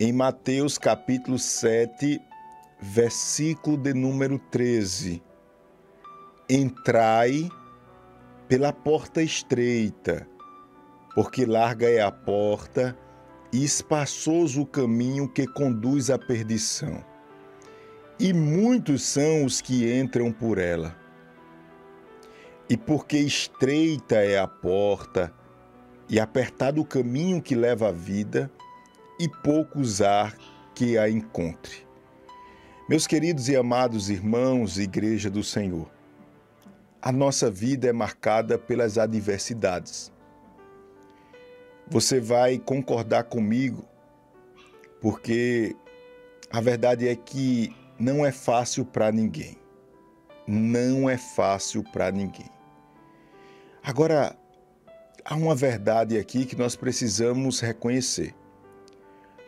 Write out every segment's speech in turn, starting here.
em Mateus capítulo 7, versículo de número 13. Entrai pela porta estreita, porque larga é a porta e espaçoso o caminho que conduz à perdição. E muitos são os que entram por ela. E porque estreita é a porta e apertado o caminho que leva à vida, e poucos há que a encontre. Meus queridos e amados irmãos, Igreja do Senhor, a nossa vida é marcada pelas adversidades. Você vai concordar comigo, porque a verdade é que não é fácil para ninguém. Não é fácil para ninguém. Agora, há uma verdade aqui que nós precisamos reconhecer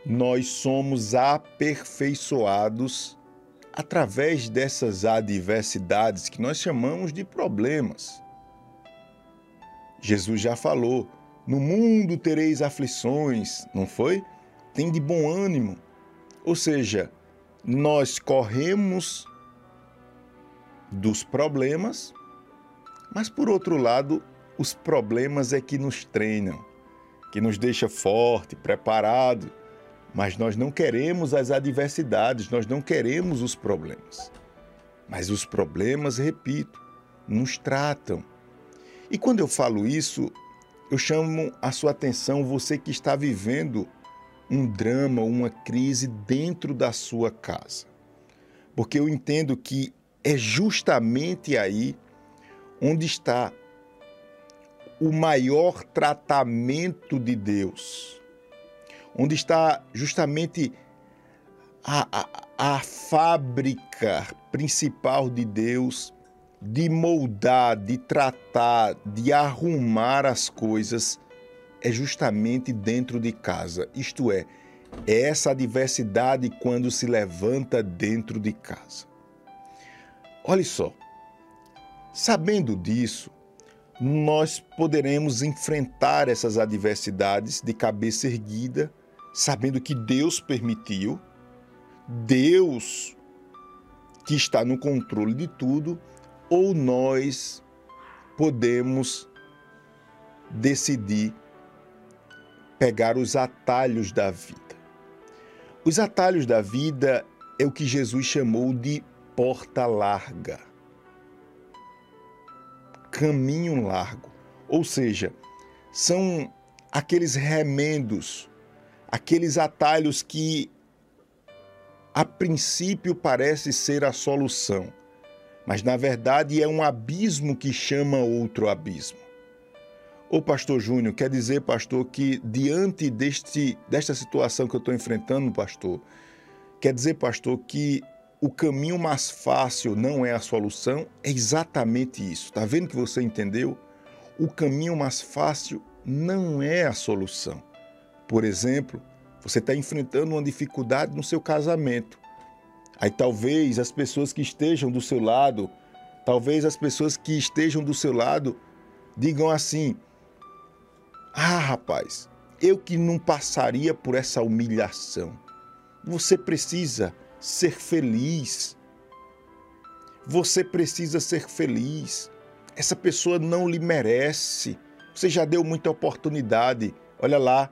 nós somos aperfeiçoados através dessas adversidades que nós chamamos de problemas. Jesus já falou: no mundo tereis aflições, não foi? Tem de bom ânimo. Ou seja, nós corremos dos problemas, mas por outro lado, os problemas é que nos treinam, que nos deixa forte, preparado mas nós não queremos as adversidades, nós não queremos os problemas. Mas os problemas, repito, nos tratam. E quando eu falo isso, eu chamo a sua atenção, você que está vivendo um drama, uma crise dentro da sua casa. Porque eu entendo que é justamente aí onde está o maior tratamento de Deus onde está justamente a, a, a fábrica principal de Deus de moldar, de tratar, de arrumar as coisas, é justamente dentro de casa. Isto é, é essa diversidade quando se levanta dentro de casa. Olhe só, sabendo disso, nós poderemos enfrentar essas adversidades de cabeça erguida sabendo que Deus permitiu, Deus que está no controle de tudo, ou nós podemos decidir pegar os atalhos da vida. Os atalhos da vida é o que Jesus chamou de porta larga, caminho largo, ou seja, são aqueles remendos aqueles atalhos que a princípio parece ser a solução, mas na verdade é um abismo que chama outro abismo. Ô pastor Júnior, quer dizer, pastor, que diante deste, desta situação que eu estou enfrentando, pastor, quer dizer, pastor, que o caminho mais fácil não é a solução? É exatamente isso. Está vendo que você entendeu? O caminho mais fácil não é a solução. Por exemplo, você está enfrentando uma dificuldade no seu casamento. Aí talvez as pessoas que estejam do seu lado, talvez as pessoas que estejam do seu lado digam assim: Ah, rapaz, eu que não passaria por essa humilhação. Você precisa ser feliz. Você precisa ser feliz. Essa pessoa não lhe merece. Você já deu muita oportunidade. Olha lá,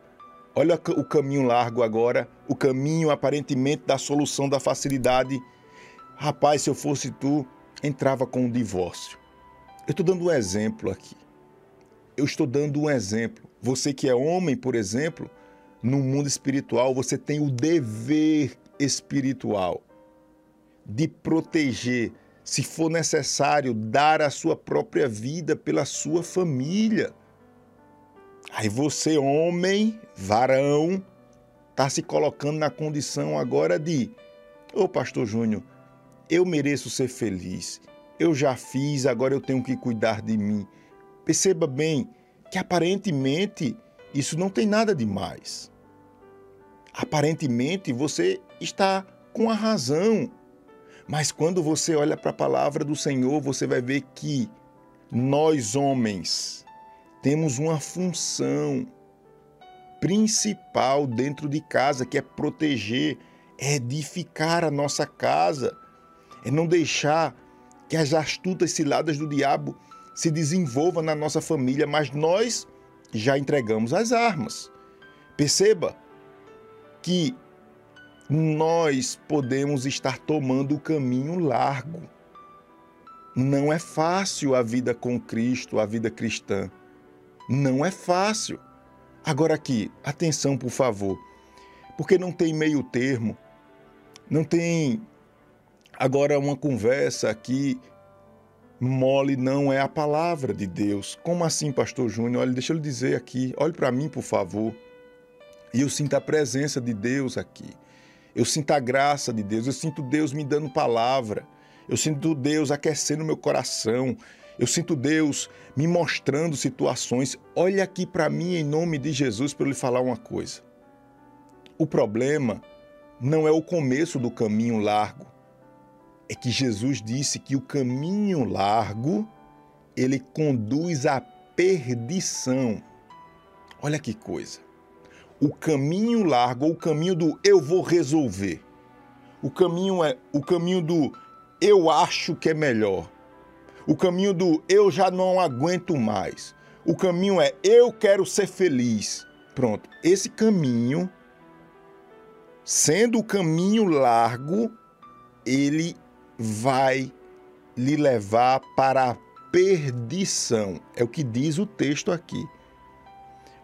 Olha o caminho largo agora, o caminho aparentemente da solução da facilidade. Rapaz, se eu fosse tu, entrava com o divórcio. Eu estou dando um exemplo aqui. Eu estou dando um exemplo. Você que é homem, por exemplo, no mundo espiritual, você tem o dever espiritual de proteger, se for necessário, dar a sua própria vida pela sua família. Aí você, homem, varão, está se colocando na condição agora de: Ô Pastor Júnior, eu mereço ser feliz. Eu já fiz, agora eu tenho que cuidar de mim. Perceba bem que aparentemente isso não tem nada de mais. Aparentemente você está com a razão. Mas quando você olha para a palavra do Senhor, você vai ver que nós homens temos uma função. principal dentro de casa, que é proteger, é edificar a nossa casa, é não deixar que as astutas ciladas do diabo se desenvolvam na nossa família, mas nós já entregamos as armas. Perceba que nós podemos estar tomando o caminho largo. Não é fácil a vida com Cristo, a vida cristã. Não é fácil. Agora aqui, atenção, por favor. Porque não tem meio termo. Não tem agora uma conversa aqui mole não é a palavra de Deus. Como assim, pastor Júnior? Olha, deixa eu lhe dizer aqui. Olhe para mim, por favor. E eu sinto a presença de Deus aqui. Eu sinto a graça de Deus, eu sinto Deus me dando palavra. Eu sinto Deus aquecendo meu coração. Eu sinto Deus me mostrando situações. Olha aqui para mim em nome de Jesus para eu lhe falar uma coisa. O problema não é o começo do caminho largo. É que Jesus disse que o caminho largo ele conduz à perdição. Olha que coisa o caminho largo, ou o caminho do eu vou resolver. O caminho é o caminho do eu acho que é melhor. O caminho do eu já não aguento mais. O caminho é eu quero ser feliz. Pronto. Esse caminho, sendo o caminho largo, ele vai lhe levar para a perdição. É o que diz o texto aqui.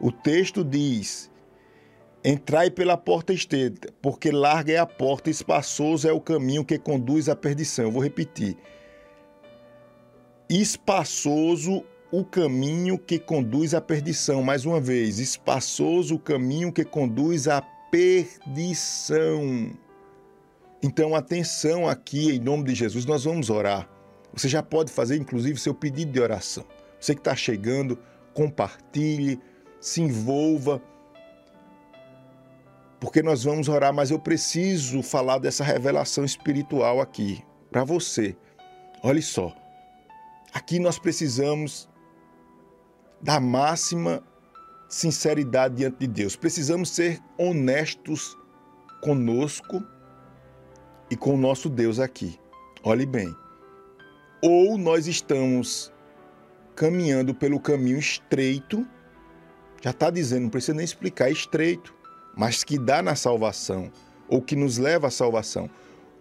O texto diz Entrai pela porta estreita, porque larga é a porta, espaçoso é o caminho que conduz à perdição. Eu vou repetir. Espaçoso o caminho que conduz à perdição. Mais uma vez, espaçoso o caminho que conduz à perdição. Então, atenção aqui, em nome de Jesus, nós vamos orar. Você já pode fazer, inclusive, seu pedido de oração. Você que está chegando, compartilhe, se envolva porque nós vamos orar, mas eu preciso falar dessa revelação espiritual aqui para você. Olhe só. Aqui nós precisamos da máxima sinceridade diante de Deus. Precisamos ser honestos conosco e com o nosso Deus aqui. Olhe bem. Ou nós estamos caminhando pelo caminho estreito, já está dizendo, não precisa nem explicar, é estreito mas que dá na salvação, ou que nos leva à salvação,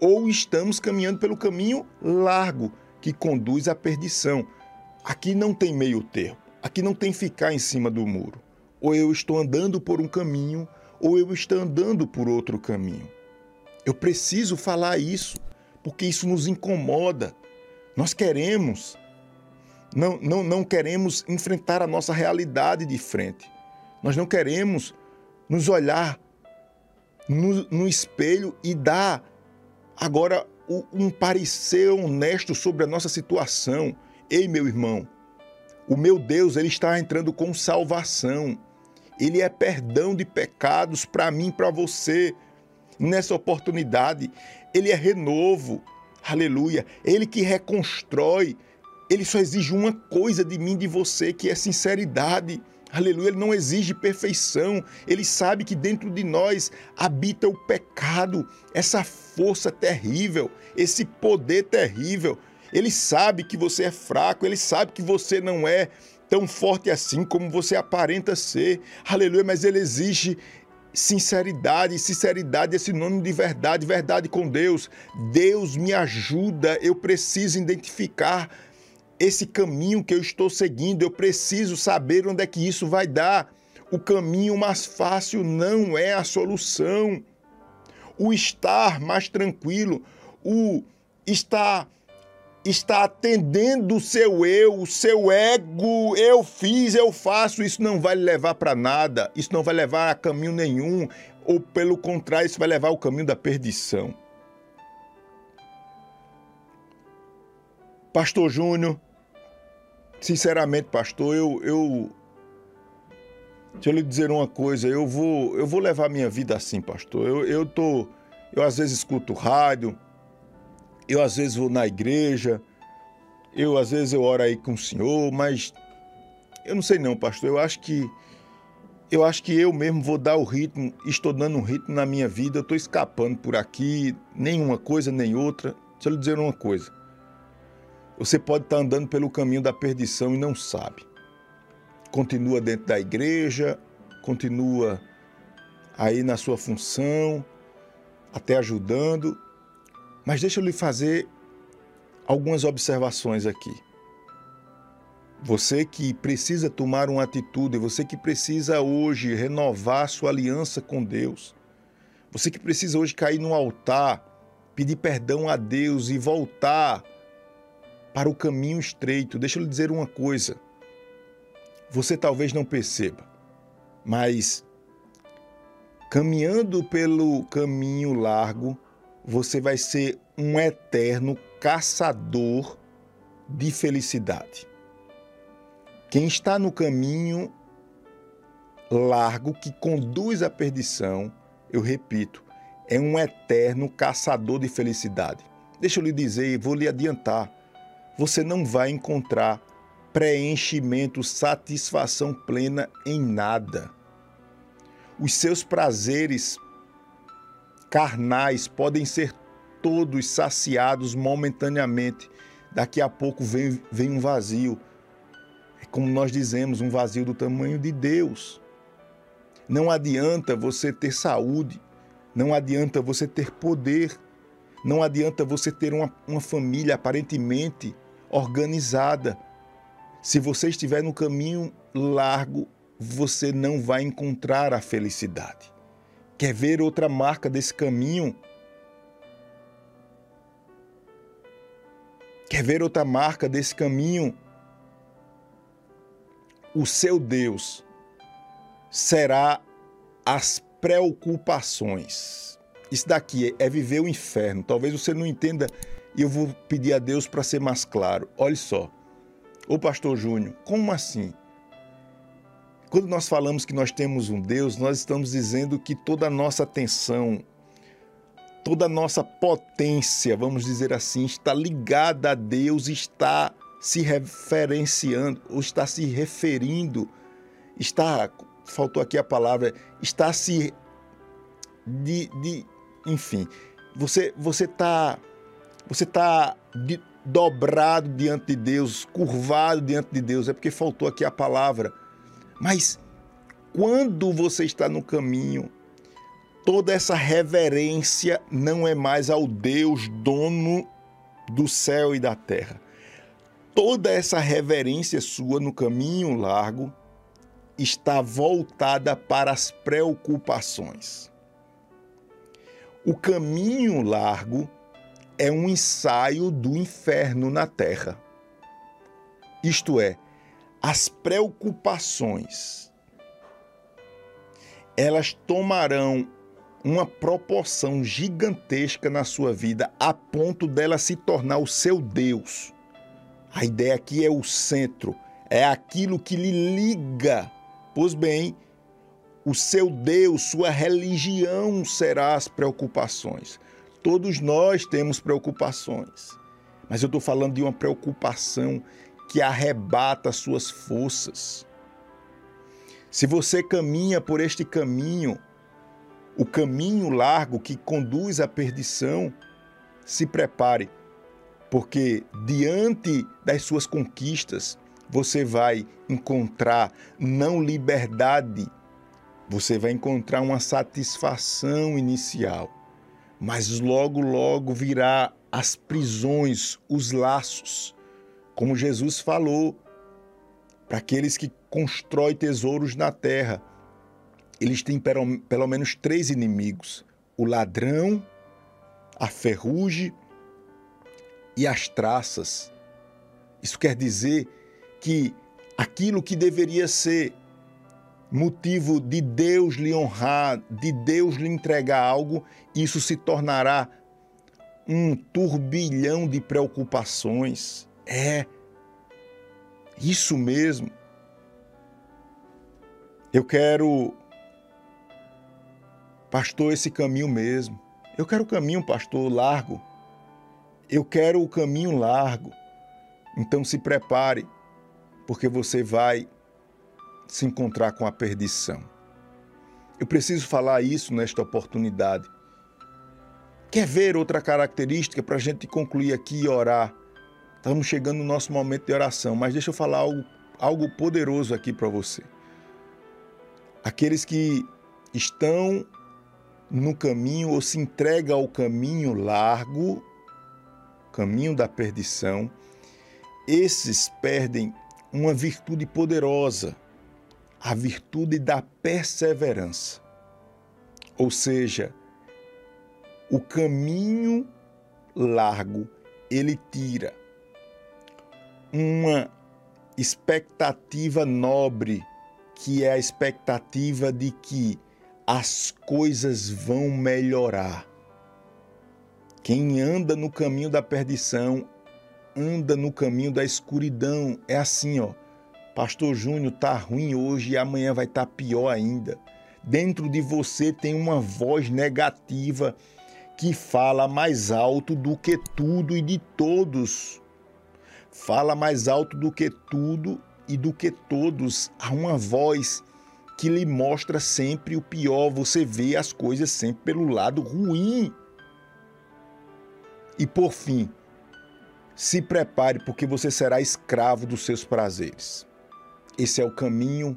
ou estamos caminhando pelo caminho largo, que conduz à perdição. Aqui não tem meio termo, aqui não tem ficar em cima do muro. Ou eu estou andando por um caminho, ou eu estou andando por outro caminho. Eu preciso falar isso, porque isso nos incomoda. Nós queremos, não, não, não queremos enfrentar a nossa realidade de frente. Nós não queremos nos olhar no, no espelho e dar agora um parecer honesto sobre a nossa situação. Ei, meu irmão, o meu Deus, ele está entrando com salvação. Ele é perdão de pecados para mim, para você. Nessa oportunidade, ele é renovo. Aleluia. Ele que reconstrói. Ele só exige uma coisa de mim, de você, que é sinceridade. Aleluia, ele não exige perfeição. Ele sabe que dentro de nós habita o pecado, essa força terrível, esse poder terrível. Ele sabe que você é fraco, ele sabe que você não é tão forte assim como você aparenta ser. Aleluia, mas ele exige sinceridade. Sinceridade é sinônimo de verdade, verdade com Deus. Deus me ajuda, eu preciso identificar esse caminho que eu estou seguindo, eu preciso saber onde é que isso vai dar. O caminho mais fácil não é a solução. O estar mais tranquilo, o estar está atendendo o seu eu, o seu ego, eu fiz, eu faço, isso não vai levar para nada, isso não vai levar a caminho nenhum, ou pelo contrário, isso vai levar ao caminho da perdição. Pastor Júnior, sinceramente, pastor, eu, eu deixa eu lhe dizer uma coisa, eu vou, eu vou levar minha vida assim, pastor. Eu, eu tô, eu às vezes escuto rádio, eu às vezes vou na igreja, eu às vezes eu oro aí com o senhor, mas eu não sei não, pastor. Eu acho que eu acho que eu mesmo vou dar o ritmo, estou dando um ritmo na minha vida, eu estou escapando por aqui, nenhuma coisa nem outra. Deixa eu lhe dizer uma coisa. Você pode estar andando pelo caminho da perdição e não sabe. Continua dentro da igreja, continua aí na sua função, até ajudando. Mas deixa eu lhe fazer algumas observações aqui. Você que precisa tomar uma atitude, você que precisa hoje renovar sua aliança com Deus, você que precisa hoje cair no altar, pedir perdão a Deus e voltar para o caminho estreito. Deixa eu lhe dizer uma coisa. Você talvez não perceba, mas caminhando pelo caminho largo, você vai ser um eterno caçador de felicidade. Quem está no caminho largo que conduz à perdição, eu repito, é um eterno caçador de felicidade. Deixa eu lhe dizer e vou lhe adiantar: você não vai encontrar preenchimento, satisfação plena em nada. Os seus prazeres carnais podem ser todos saciados momentaneamente. Daqui a pouco vem, vem um vazio como nós dizemos, um vazio do tamanho de Deus. Não adianta você ter saúde, não adianta você ter poder, não adianta você ter uma, uma família aparentemente organizada. Se você estiver no caminho largo, você não vai encontrar a felicidade. Quer ver outra marca desse caminho? Quer ver outra marca desse caminho? o seu Deus será as preocupações. Isso daqui é viver o inferno. Talvez você não entenda e eu vou pedir a Deus para ser mais claro. Olha só. Ô pastor Júnior, como assim? Quando nós falamos que nós temos um Deus, nós estamos dizendo que toda a nossa atenção, toda a nossa potência, vamos dizer assim, está ligada a Deus, está se referenciando, ou está se referindo, está, faltou aqui a palavra, está se de, de enfim, você está você tá de, dobrado diante de Deus, curvado diante de Deus, é porque faltou aqui a palavra. Mas quando você está no caminho, toda essa reverência não é mais ao Deus dono do céu e da terra toda essa reverência sua no caminho largo está voltada para as preocupações. O caminho largo é um ensaio do inferno na terra. Isto é, as preocupações elas tomarão uma proporção gigantesca na sua vida a ponto dela se tornar o seu Deus. A ideia aqui é o centro, é aquilo que lhe liga. Pois bem, o seu Deus, sua religião será as preocupações. Todos nós temos preocupações, mas eu estou falando de uma preocupação que arrebata suas forças. Se você caminha por este caminho, o caminho largo que conduz à perdição, se prepare porque diante das suas conquistas você vai encontrar não liberdade, você vai encontrar uma satisfação inicial, mas logo, logo virá as prisões, os laços, como Jesus falou para aqueles que constroem tesouros na terra. Eles têm pelo, menos três inimigos: o ladrão, a ferrugem e as traças. Isso quer dizer que aquilo que deveria ser motivo de Deus lhe honrar, de Deus lhe entregar algo, isso se tornará um turbilhão de preocupações. É isso mesmo. Eu quero, pastor, esse caminho mesmo. Eu quero o caminho, pastor, largo. Eu quero o caminho largo. Então se prepare, porque você vai se encontrar com a perdição. Eu preciso falar isso nesta oportunidade. Quer ver outra característica para a gente concluir aqui e orar? Estamos chegando no nosso momento de oração, mas deixa eu falar algo, algo poderoso aqui para você. Aqueles que estão no caminho ou se entregam ao caminho largo, caminho da perdição, esses perdem uma virtude poderosa, a virtude da perseverança. Ou seja, o caminho largo ele tira uma expectativa nobre, que é a expectativa de que as coisas vão melhorar. Quem anda no caminho da perdição anda no caminho da escuridão. É assim, ó. Pastor Júnior tá ruim hoje e amanhã vai estar tá pior ainda. Dentro de você tem uma voz negativa que fala mais alto do que tudo e de todos. Fala mais alto do que tudo e do que todos. Há uma voz que lhe mostra sempre o pior. Você vê as coisas sempre pelo lado ruim. E por fim, se prepare porque você será escravo dos seus prazeres. Esse é o caminho,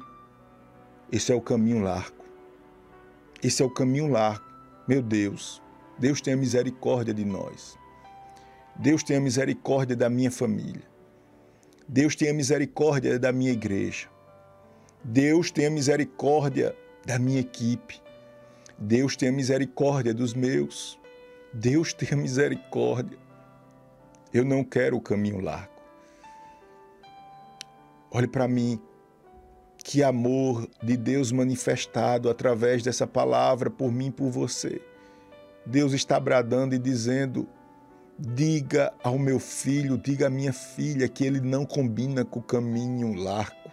esse é o caminho largo. Esse é o caminho largo. Meu Deus, Deus tenha misericórdia de nós. Deus tenha misericórdia da minha família. Deus tenha misericórdia da minha igreja. Deus tenha misericórdia da minha equipe. Deus tenha misericórdia dos meus. Deus tenha misericórdia eu não quero o caminho largo. Olhe para mim. Que amor de Deus manifestado através dessa palavra por mim por você. Deus está bradando e dizendo: diga ao meu filho, diga à minha filha que ele não combina com o caminho largo.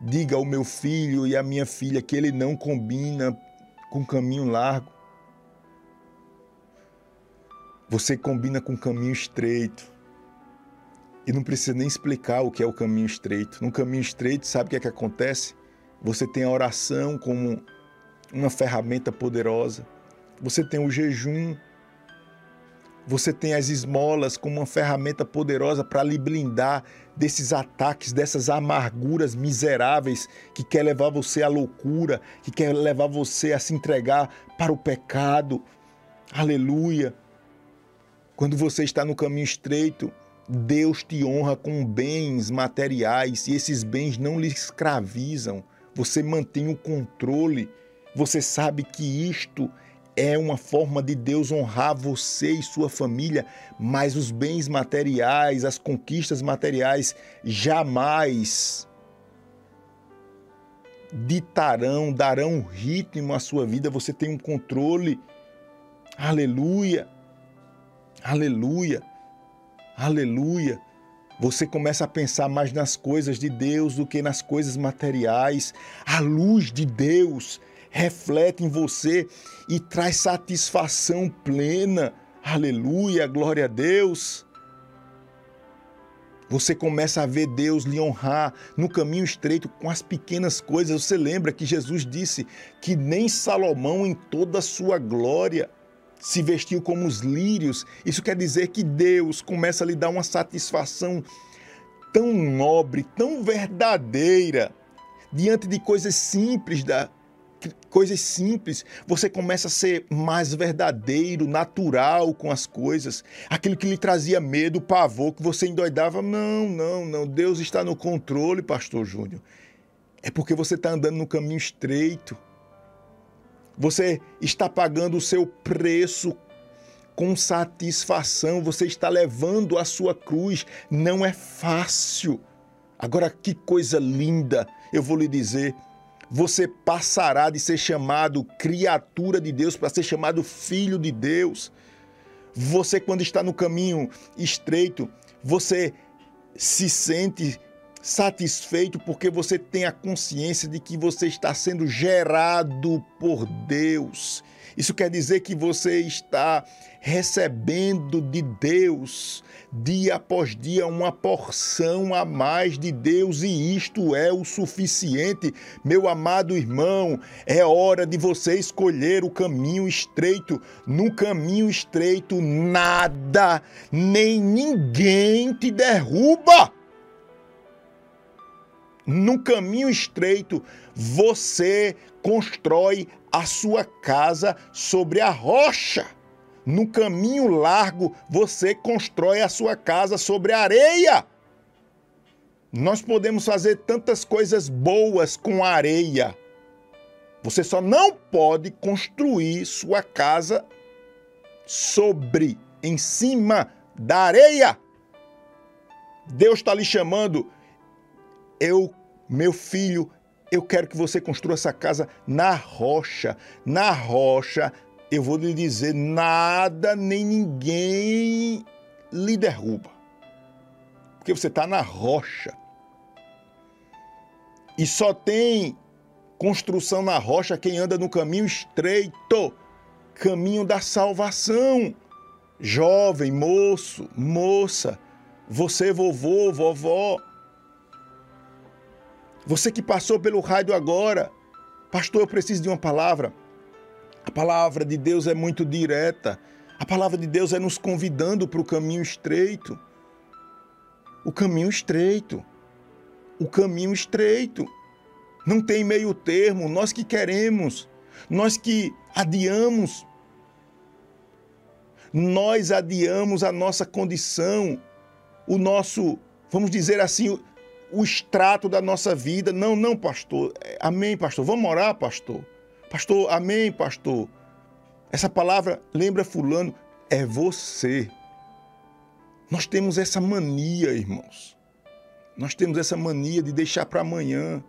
Diga ao meu filho e à minha filha que ele não combina com o caminho largo. Você combina com caminho estreito. E não precisa nem explicar o que é o caminho estreito. No caminho estreito, sabe o que é que acontece? Você tem a oração como uma ferramenta poderosa. Você tem o jejum. Você tem as esmolas como uma ferramenta poderosa para lhe blindar desses ataques, dessas amarguras miseráveis que quer levar você à loucura, que quer levar você a se entregar para o pecado. Aleluia. Quando você está no caminho estreito, Deus te honra com bens materiais e esses bens não lhe escravizam. Você mantém o controle. Você sabe que isto é uma forma de Deus honrar você e sua família, mas os bens materiais, as conquistas materiais jamais ditarão, darão ritmo à sua vida. Você tem um controle. Aleluia. Aleluia! Aleluia! Você começa a pensar mais nas coisas de Deus do que nas coisas materiais. A luz de Deus reflete em você e traz satisfação plena. Aleluia, glória a Deus. Você começa a ver Deus lhe honrar no caminho estreito com as pequenas coisas. Você lembra que Jesus disse que nem Salomão, em toda a sua glória, se vestiu como os lírios. Isso quer dizer que Deus começa a lhe dar uma satisfação tão nobre, tão verdadeira, diante de coisas simples da coisas simples, você começa a ser mais verdadeiro, natural com as coisas. Aquilo que lhe trazia medo, pavor, que você endoidava, não, não, não, Deus está no controle, pastor Júnior. É porque você está andando no caminho estreito. Você está pagando o seu preço com satisfação, você está levando a sua cruz. Não é fácil. Agora, que coisa linda, eu vou lhe dizer. Você passará de ser chamado criatura de Deus para ser chamado filho de Deus. Você, quando está no caminho estreito, você se sente satisfeito porque você tem a consciência de que você está sendo gerado por Deus Isso quer dizer que você está recebendo de Deus, dia após dia, uma porção a mais de Deus, e isto é o suficiente. Meu amado irmão, é hora de você escolher o caminho estreito. No caminho estreito, nada, nem ninguém te derruba. No caminho estreito, você constrói a sua casa sobre a rocha. No caminho largo, você constrói a sua casa sobre a areia. Nós podemos fazer tantas coisas boas com areia. Você só não pode construir sua casa sobre, em cima da areia. Deus está lhe chamando. Eu, meu filho, eu quero que você construa essa casa na rocha. Na rocha, eu vou lhe dizer: nada nem ninguém lhe derruba. Porque você está na rocha. E só tem construção na rocha quem anda no caminho estreito caminho da salvação. Jovem, moço, moça, você, vovô, vovó, você que passou pelo rádio agora, pastor, eu preciso de uma palavra. A palavra de Deus é muito direta. A palavra de Deus é nos convidando para o caminho estreito. O caminho estreito. O caminho estreito. Não tem meio termo. Nós que queremos, nós que adiamos, nós adiamos a nossa condição, o nosso, vamos dizer assim, o extrato da nossa vida. Não, não, pastor. É, amém, pastor. Vamos orar, pastor. Pastor, amém, pastor. Essa palavra lembra fulano, é você. Nós temos essa mania, irmãos. Nós temos essa mania de deixar para amanhã.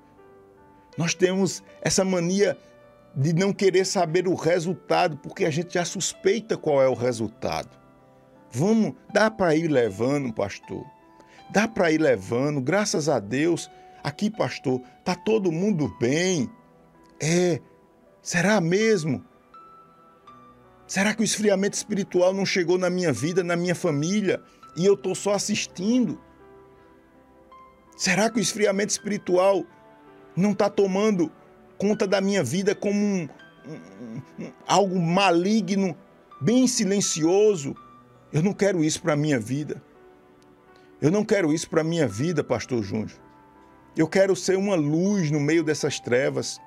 Nós temos essa mania de não querer saber o resultado, porque a gente já suspeita qual é o resultado. Vamos, dá para ir levando, pastor. Dá para ir levando, graças a Deus. Aqui, pastor, tá todo mundo bem. É. Será mesmo? Será que o esfriamento espiritual não chegou na minha vida, na minha família, e eu estou só assistindo? Será que o esfriamento espiritual não está tomando conta da minha vida como um, um, um, algo maligno, bem silencioso? Eu não quero isso para a minha vida. Eu não quero isso para a minha vida, Pastor Júnior. Eu quero ser uma luz no meio dessas trevas.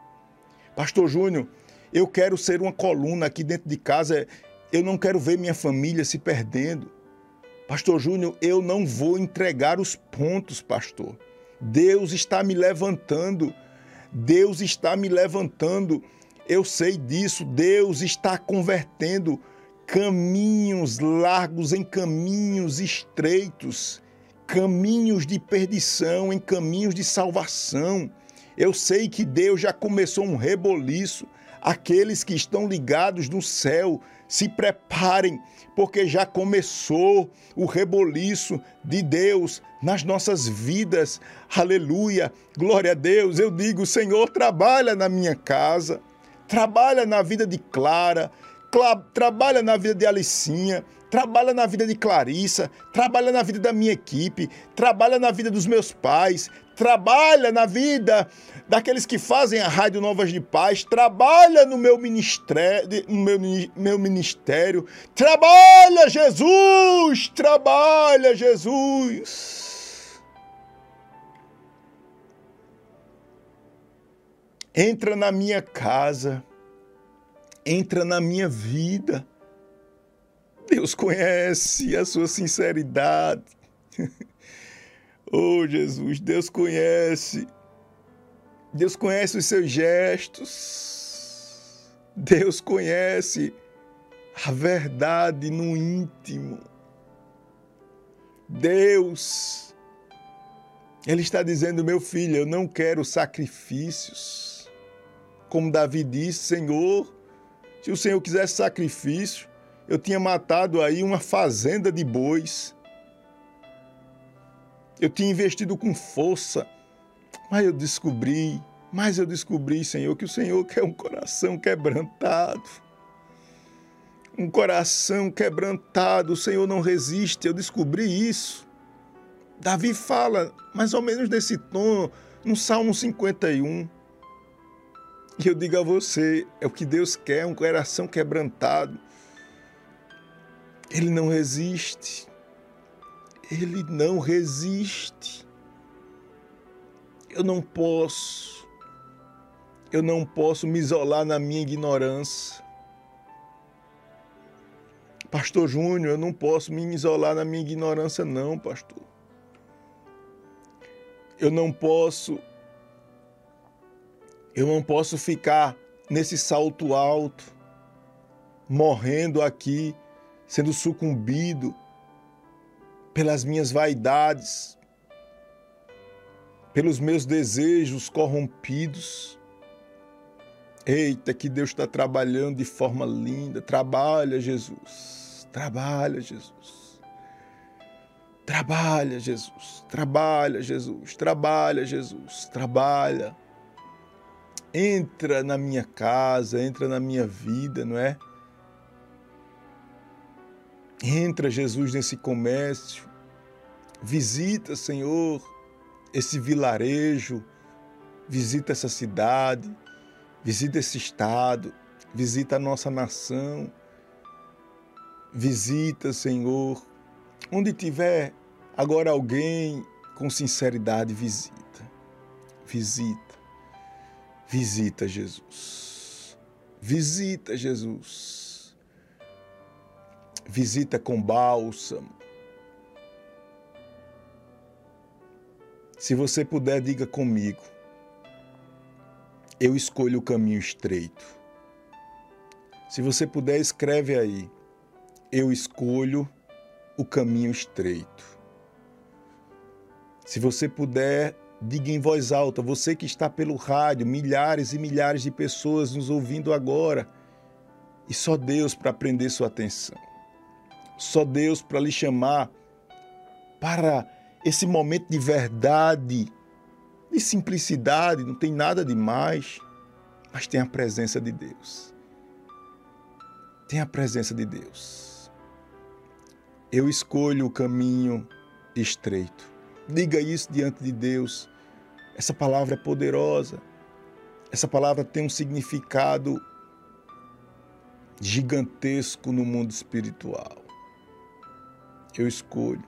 Pastor Júnior, eu quero ser uma coluna aqui dentro de casa. Eu não quero ver minha família se perdendo. Pastor Júnior, eu não vou entregar os pontos, pastor. Deus está me levantando. Deus está me levantando. Eu sei disso. Deus está convertendo caminhos largos em caminhos estreitos caminhos de perdição em caminhos de salvação. Eu sei que Deus já começou um reboliço. Aqueles que estão ligados no céu, se preparem, porque já começou o reboliço de Deus nas nossas vidas. Aleluia! Glória a Deus. Eu digo, Senhor, trabalha na minha casa, trabalha na vida de Clara, trabalha na vida de Alicinha, trabalha na vida de Clarissa, trabalha na vida da minha equipe, trabalha na vida dos meus pais, trabalha na vida daqueles que fazem a Rádio Novas de Paz, trabalha no meu ministério, no meu, meu ministério, trabalha Jesus, trabalha Jesus. Entra na minha casa, entra na minha vida Deus conhece a sua sinceridade. oh, Jesus, Deus conhece. Deus conhece os seus gestos. Deus conhece a verdade no íntimo. Deus, Ele está dizendo, meu filho, eu não quero sacrifícios. Como Davi disse, Senhor, se o Senhor quisesse sacrifício, eu tinha matado aí uma fazenda de bois. Eu tinha investido com força, mas eu descobri, mas eu descobri, Senhor, que o Senhor quer um coração quebrantado. um coração quebrantado, o Senhor não resiste. Eu descobri isso. Davi fala mais ou menos nesse tom no Salmo 51. E eu digo a você, é o que Deus quer, um coração quebrantado. Ele não resiste. Ele não resiste. Eu não posso. Eu não posso me isolar na minha ignorância. Pastor Júnior, eu não posso me isolar na minha ignorância, não, pastor. Eu não posso. Eu não posso ficar nesse salto alto, morrendo aqui, sendo sucumbido pelas minhas vaidades, pelos meus desejos corrompidos. Eita, que Deus está trabalhando de forma linda. Trabalha, Jesus. Trabalha, Jesus. Trabalha, Jesus. Trabalha, Jesus. Trabalha, Jesus. Trabalha. Entra na minha casa, entra na minha vida, não é? Entra, Jesus, nesse comércio. Visita, Senhor, esse vilarejo. Visita essa cidade. Visita esse estado, visita a nossa nação, visita, Senhor, onde tiver agora alguém com sinceridade, visita, visita, visita Jesus, visita Jesus, visita com bálsamo. Se você puder, diga comigo eu escolho o caminho estreito. Se você puder, escreve aí. Eu escolho o caminho estreito. Se você puder, diga em voz alta, você que está pelo rádio, milhares e milhares de pessoas nos ouvindo agora, e só Deus para prender sua atenção. Só Deus para lhe chamar para esse momento de verdade de simplicidade, não tem nada demais, mas tem a presença de Deus. Tem a presença de Deus. Eu escolho o caminho estreito. Diga isso diante de Deus. Essa palavra é poderosa. Essa palavra tem um significado gigantesco no mundo espiritual. Eu escolho.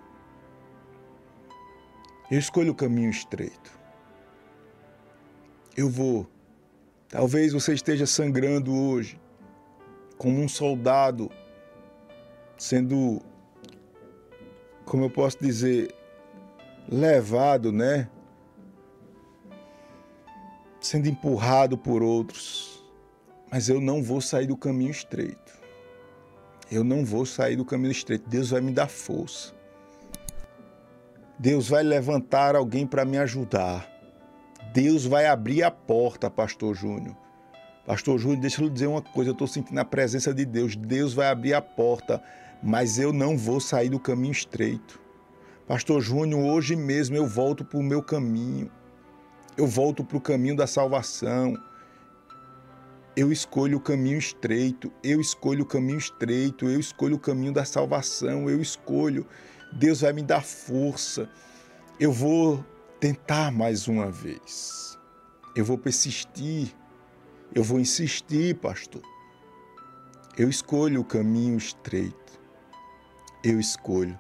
Eu escolho o caminho estreito eu vou. Talvez você esteja sangrando hoje, como um soldado sendo, como eu posso dizer, levado, né? Sendo empurrado por outros. Mas eu não vou sair do caminho estreito. Eu não vou sair do caminho estreito. Deus vai me dar força. Deus vai levantar alguém para me ajudar. Deus vai abrir a porta, Pastor Júnior. Pastor Júnior, deixa eu lhe dizer uma coisa, eu estou sentindo a presença de Deus. Deus vai abrir a porta, mas eu não vou sair do caminho estreito. Pastor Júnior, hoje mesmo eu volto para o meu caminho. Eu volto para o caminho da salvação. Eu escolho o caminho estreito, eu escolho o caminho estreito, eu escolho o caminho da salvação, eu escolho. Deus vai me dar força. Eu vou tentar mais uma vez. Eu vou persistir. Eu vou insistir, pastor. Eu escolho o caminho estreito. Eu escolho.